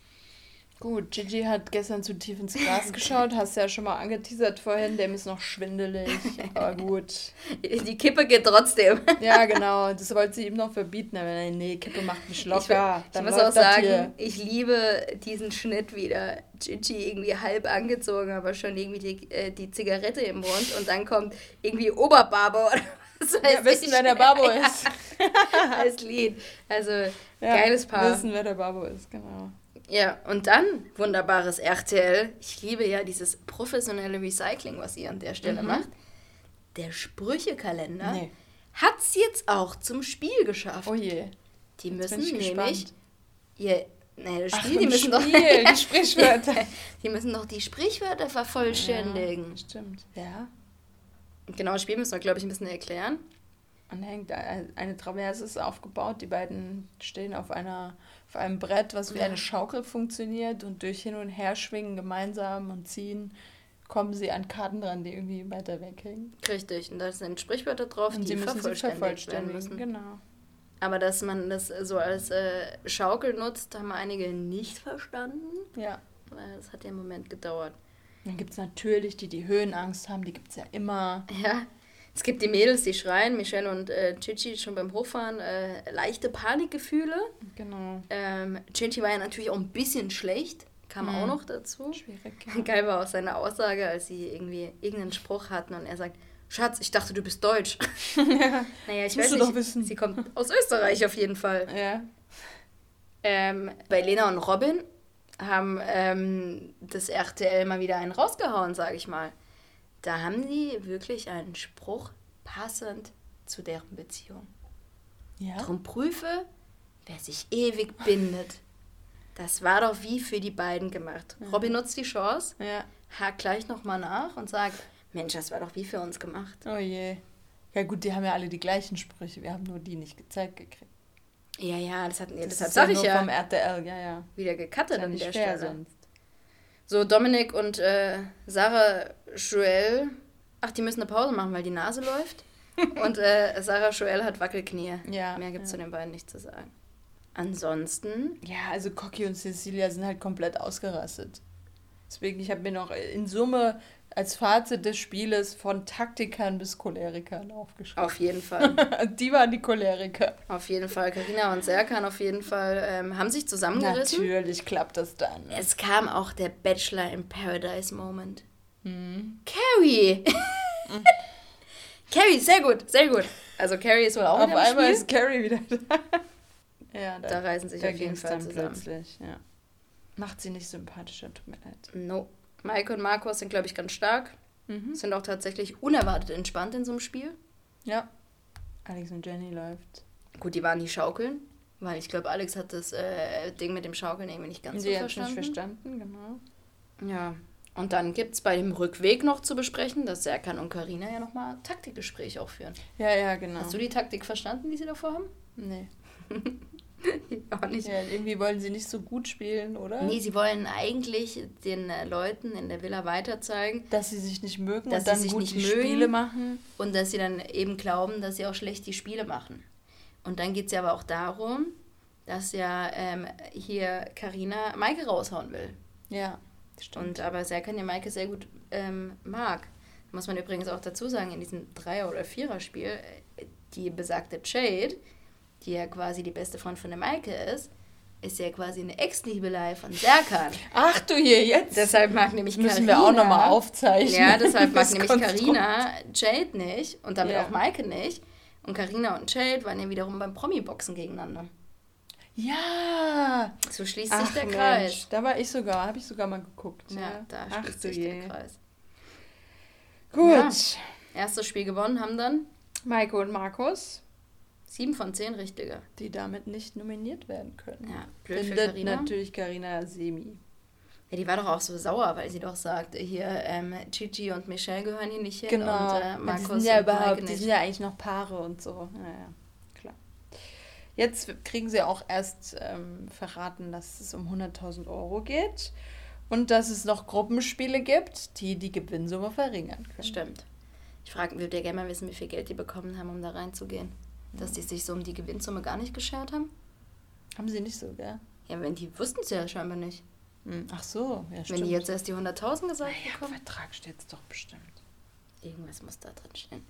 Gut, Gigi hat gestern zu tief ins Gras geschaut, hast ja schon mal angeteasert vorhin, dem ist noch schwindelig, aber gut. Die Kippe geht trotzdem. Ja, genau, das wollte sie ihm noch verbieten, aber nee, Kippe macht mich Ich, locker. ich dann muss auch das sagen, hier. ich liebe diesen Schnitt wieder. Gigi irgendwie halb angezogen, aber schon irgendwie die, äh, die Zigarette im Mund und dann kommt irgendwie Oberbarbe oder was weiß Ja, wissen, ich. wer der Babo ist. Als Lied. Also, Ja, geiles Paar. Wissen, wer der Babo ist, genau. Ja, und dann wunderbares RTL. Ich liebe ja dieses professionelle Recycling, was ihr an der Stelle macht. Der Sprüchekalender Nee. hat es jetzt auch zum Spiel geschafft. Oh je. die müssen ich nämlich ihr nee, das Ach, Spiel, die im müssen doch Spiel, die Sprichwörter. die müssen doch die Sprichwörter vervollständigen. Ja, stimmt. Ja. Genau, das Spiel müssen wir, glaube ich, ein bisschen erklären. Anhängt. Ein- Eine Traverse ist aufgebaut. Die beiden stehen auf, einer, auf einem Brett, was wie eine Schaukel funktioniert. Und durch Hin- und Herschwingen gemeinsam und ziehen kommen sie an Karten dran, die irgendwie weiter weghängen. Richtig, und da sind Sprichwörter drauf, Und die sie müssen sie vervollständigt werden müssen. Genau. Aber dass man das so als äh, Schaukel nutzt, haben einige nicht verstanden. Ja. Weil Das hat ja einen Moment gedauert. Dann gibt es natürlich die, die Höhenangst haben. Die gibt es ja immer. Ja, es gibt die Mädels, die schreien, Michelle und äh, Chichi schon beim Hochfahren, äh, leichte Panikgefühle. Genau. Ähm, Chichi war ja natürlich auch ein bisschen schlecht, kam Mhm. auch noch dazu. Schwierig. Ja. Geil war auch seine Aussage, als sie irgendwie irgendeinen Spruch hatten und er sagt, Schatz, ich dachte, du bist deutsch. naja, ich Musst weiß du nicht, doch wissen. sie kommt aus Österreich auf jeden Fall. ja. Ähm, bei Lena und Robin haben ähm, das RTL mal wieder einen rausgehauen, sage ich mal. Da haben sie wirklich einen Spruch passend zu deren Beziehung. Ja. Drum prüfe, wer sich ewig bindet. Das war doch wie für die beiden gemacht. Robin nutzt die Chance, Ja. hakt gleich nochmal nach und sagt, Mensch, das war doch wie für uns gemacht. Oh je. Ja gut, die haben ja alle die gleichen Sprüche. Wir haben nur die nicht gezeigt gekriegt. Ja, ja, das, hat, das, Das das ist sag ja ich ja. vom RTL, ja, ja. Wieder gecuttet ja an der Stelle. sonst. So, Dominik und äh, Sarah Joel, ach, die müssen eine Pause machen, weil die Nase läuft. und äh, Sarah Joel hat Wackelknie. Ja, Mehr gibt es ja. zu den beiden nicht zu sagen. Ansonsten, Ja, also Cocky und Cecilia sind halt komplett ausgerastet. Deswegen, ich habe mir noch in Summe als Fazit des Spieles von Taktikern bis Cholerikern aufgeschrieben. auf jeden Fall. Die waren die Choleriker. auf jeden Fall. Karina und Serkan auf jeden Fall ähm, haben sich zusammengerissen. Natürlich klappt das dann. Es kam auch der Bachelor in Paradise Moment. Mhm. Carrie! Carrie, sehr gut, sehr gut. Also Carrie ist wohl auch Auf einmal Spiel. ist Carrie wieder da. ja, Da reißen sich da auf jeden Fall zusammen. plötzlich. Ja. Macht sie nicht sympathischer, tut mir leid. No. Maike und Markus sind, glaube ich, ganz stark. Mhm. Sind auch tatsächlich unerwartet entspannt in so einem Spiel. Ja. Alex und Jenny läuft. Gut, die waren die Schaukeln, weil ich glaube, Alex hat das äh, Ding mit dem Schaukeln irgendwie nicht ganz Sie so hat nicht verstanden. verstanden, genau. Ja. Und dann gibt es bei dem Rückweg noch zu besprechen, dass Serkan und Karina ja nochmal Taktikgespräch auch führen. Ja, ja, genau. Hast du die Taktik verstanden, die sie davor haben? Nee. Auch nicht. Ja, irgendwie wollen sie nicht so gut spielen, oder? Nee, sie wollen eigentlich den äh, Leuten in der Villa weiter zeigen Dass sie sich nicht mögen Dass und sie dann sich gut nicht die mögen. Spiele machen. und dass sie dann eben glauben, dass sie auch schlecht die Spiele machen. Und dann geht es ja aber auch darum, dass ja ähm, hier Karina Maike raushauen will. Ja, stimmt. Und aber Serkan ja Maike sehr gut ähm, mag. Muss man übrigens auch dazu sagen, in diesem Dreier- oder Vierer-Spiel, äh, die besagte Jade, die ja quasi die beste Freundin von der Maike ist, ist ja quasi eine Ex-Liebelei von Serkan. Ach du hier, jetzt Deshalb mag nämlich müssen Carina, wir auch nochmal aufzeichnen. Ja, deshalb mag nämlich. Karina Jade nicht und damit Ja. auch Maike nicht. Und Karina und Jade waren ja wiederum beim Promi-Boxen gegeneinander. Ja. So schließt Ach, sich der Mensch, Kreis. Da war ich sogar, habe ich sogar mal geguckt. Ja, Ja, da Ach schließt sich je. der Kreis. Gut. Ja. Erstes Spiel gewonnen haben dann Maike und Markus, sieben von zehn richtige. die damit nicht nominiert werden können. Ja, blöd für Findet Karina. natürlich Carina Semi. Ja, die war doch auch so sauer, weil sie doch sagt, hier ähm, Gigi und Michelle gehören hier nicht hin Genau. und äh, Ja, Markus die sind ja überhaupt, die nicht. sind ja eigentlich noch Paare und so. Ja, ja, klar. Jetzt kriegen sie auch erst ähm, verraten, dass es um 100.000 Euro geht und dass es noch Gruppenspiele gibt, die die Gewinnsumme verringern können. Stimmt. Ich frage, würde ja gerne mal wissen, wie viel Geld die bekommen haben, um da reinzugehen. Dass die sich so um die Gewinnsumme gar nicht geschert haben? Haben sie nicht so, gell? Ja, wenn die wussten es ja scheinbar nicht. Hm, Ach so, ja, Wenn die jetzt erst die 100.000 gesagt Ja, im. Vertrag steht es doch bestimmt. Irgendwas muss da drin stehen.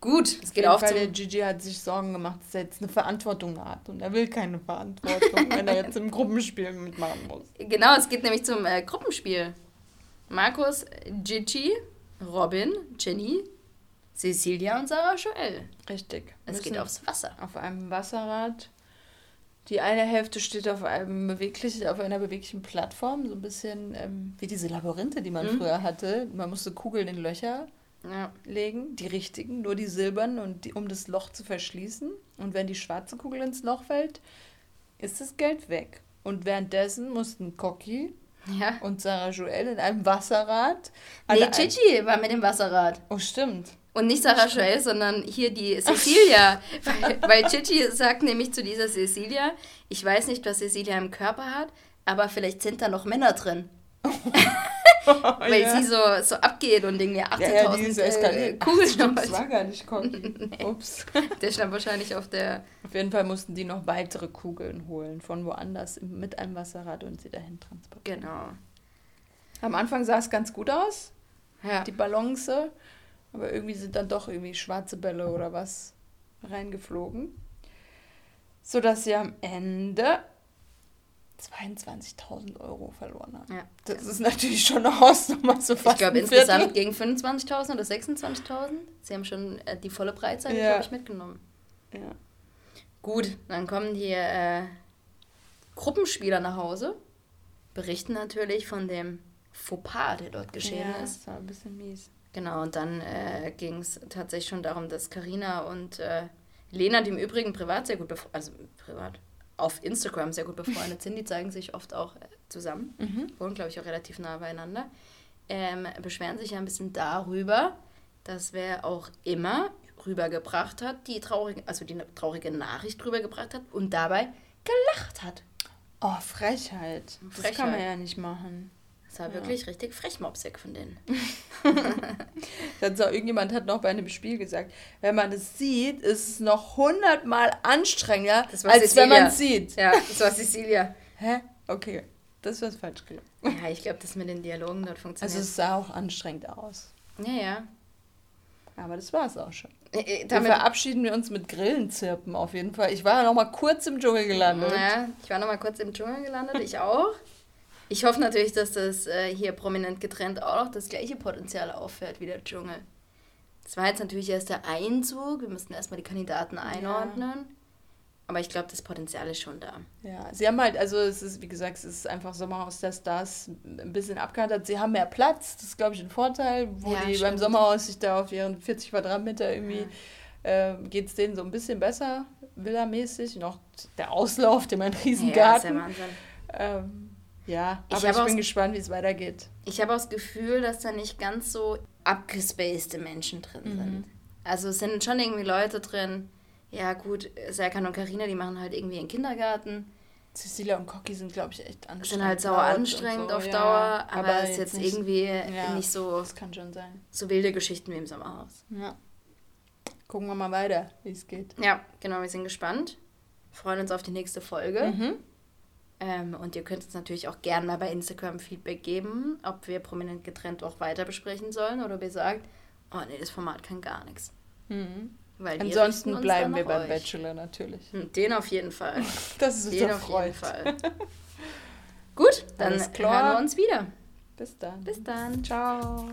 Gut, es geht auf Fall, zum... der Gigi hat sich Sorgen gemacht, dass er jetzt eine Verantwortung hat. Und er will keine Verantwortung, wenn er jetzt im Gruppenspiel mitmachen muss. Genau, es geht nämlich zum äh, Gruppenspiel. Markus, Gigi, Robin, Jenny, Cecilia und Sarah Joel. Richtig. Es geht aufs Wasser. auf einem Wasserrad. Die eine Hälfte steht auf einem beweglichen, auf einer beweglichen Plattform, so ein bisschen ähm, wie diese Labyrinthe, die man Mhm. früher hatte. Man musste Kugeln in Löcher Ja. legen, die richtigen, nur die silbernen, und die, um das Loch zu verschließen. Und wenn die schwarze Kugel ins Loch fällt, ist das Geld weg. Und währenddessen mussten Cocky ja. und Sarah Joel in einem Wasserrad. Nee, Gigi war mit dem Wasserrad. Oh, stimmt. Und nicht Sarah Joel, sondern hier die Cecilia. weil, weil Gigi sagt nämlich zu dieser Cecilia, ich weiß nicht, was Cecilia im Körper hat, aber vielleicht sind da noch Männer drin. Weil ja. sie so, so abgeht und irgendwie 18.000 ja, ja, die ist äh, eskaliert. Kugeln das war gar nicht Cocky. Ups. Der stand wahrscheinlich auf der... Auf jeden Fall mussten die noch weitere Kugeln holen von woanders mit einem Wasserrad und sie dahin transportieren. Genau. Am Anfang sah es ganz gut aus, Ja. die Balance, aber irgendwie sind dann doch irgendwie schwarze Bälle oder was reingeflogen, sodass sie am Ende 22.000 Euro verloren haben. ja. Das ist natürlich schon eine Hausnummer, so fast Ich glaube insgesamt gegen 25.000 oder 26.000. Sie haben schon äh, die volle Breitseite, Ja. glaube ich, mitgenommen. Ja. Gut, dann kommen die äh, Gruppenspieler nach Hause, berichten natürlich von dem Fauxpas, der dort geschehen ja, ist. das war ein bisschen mies. Genau, und dann äh, ging es tatsächlich schon darum, dass Karina und äh, Lena, die im Übrigen privat sehr gut befreundet, also privat, auf Instagram sehr gut befreundet sind, die zeigen sich oft auch äh, zusammen, Mhm. wohnen, glaube ich, auch relativ nah beieinander, ähm, beschweren sich ja ein bisschen darüber, dass wer auch immer rübergebracht hat, die traurige, also die traurige Nachricht rübergebracht hat und dabei gelacht hat. Oh, Frechheit. Das Frechheit. kann man ja nicht machen. Das war Ja. wirklich richtig frechmopsig von denen. Dann so, irgendjemand hat noch bei einem Spiel gesagt, wenn man es sieht, ist es noch hundertmal anstrengender, war als Cecilia. wenn man es sieht. Ja, das war Cecilia. Hä? Okay. Das was falsch gelaufen. Ja, ich glaube, das mit den Dialogen dort funktioniert. Also es sah auch anstrengend aus. ja, ja. Aber das war es auch schon. Äh, äh, Damit Damit, verabschieden wir uns mit Grillenzirpen auf jeden Fall. Ich war ja noch mal kurz im Dschungel gelandet. ja, ich war noch mal kurz im Dschungel gelandet, ich auch. Ich hoffe natürlich, dass das äh, hier prominent getrennt auch noch das gleiche Potenzial auffährt wie der Dschungel. Das war jetzt natürlich erst der Einzug. Wir mussten erstmal die Kandidaten einordnen. Aber ich glaube, das Potenzial ist schon da. Ja, sie haben halt, also es ist, wie gesagt, es ist einfach Sommerhaus der Stars ein bisschen abgehandelt. Sie haben mehr Platz, das ist, glaube ich, ein Vorteil, wo Ja, die beim stimmt. Sommerhaus sich da auf ihren 40 Quadratmeter irgendwie, äh, geht es denen so ein bisschen besser, villamäßig. Noch der Auslauf, dem ein Ja, ist Riesengarten. ja Wahnsinn. ähm, ja, Ich aber ich bin gespannt, wie es weitergeht. Ich habe auch das Gefühl, dass da nicht ganz so abgespacede Menschen drin Mhm. sind. Also es sind schon irgendwie Leute drin. Ja, gut, Serkan und Karina, die machen halt irgendwie einen Kindergarten. Cecilia und Cocky sind, glaube ich, echt anstrengend. Sind halt sauer anstrengend so, auf ja. Dauer, aber, ist jetzt nicht- irgendwie ja. nicht so, Das kann schon sein. so wilde Geschichten wie im Sommerhaus. Ja. Gucken wir mal weiter, wie es geht. Ja, genau, wir sind gespannt. Freuen uns auf die nächste Folge. Mhm. Ähm, und ihr könnt uns natürlich auch gerne mal bei Instagram Feedback geben, ob wir prominent getrennt auch weiter besprechen sollen oder ob ihr sagt, oh nee, das Format kann gar nichts. Mhm. Weil Ansonsten bleiben wir beim euch. Bachelor natürlich. Hm, Den auf jeden Fall. Das ist Den auf Freund. jeden Fall. Gut, dann hören wir uns wieder. Bis dann. Bis dann. Ciao.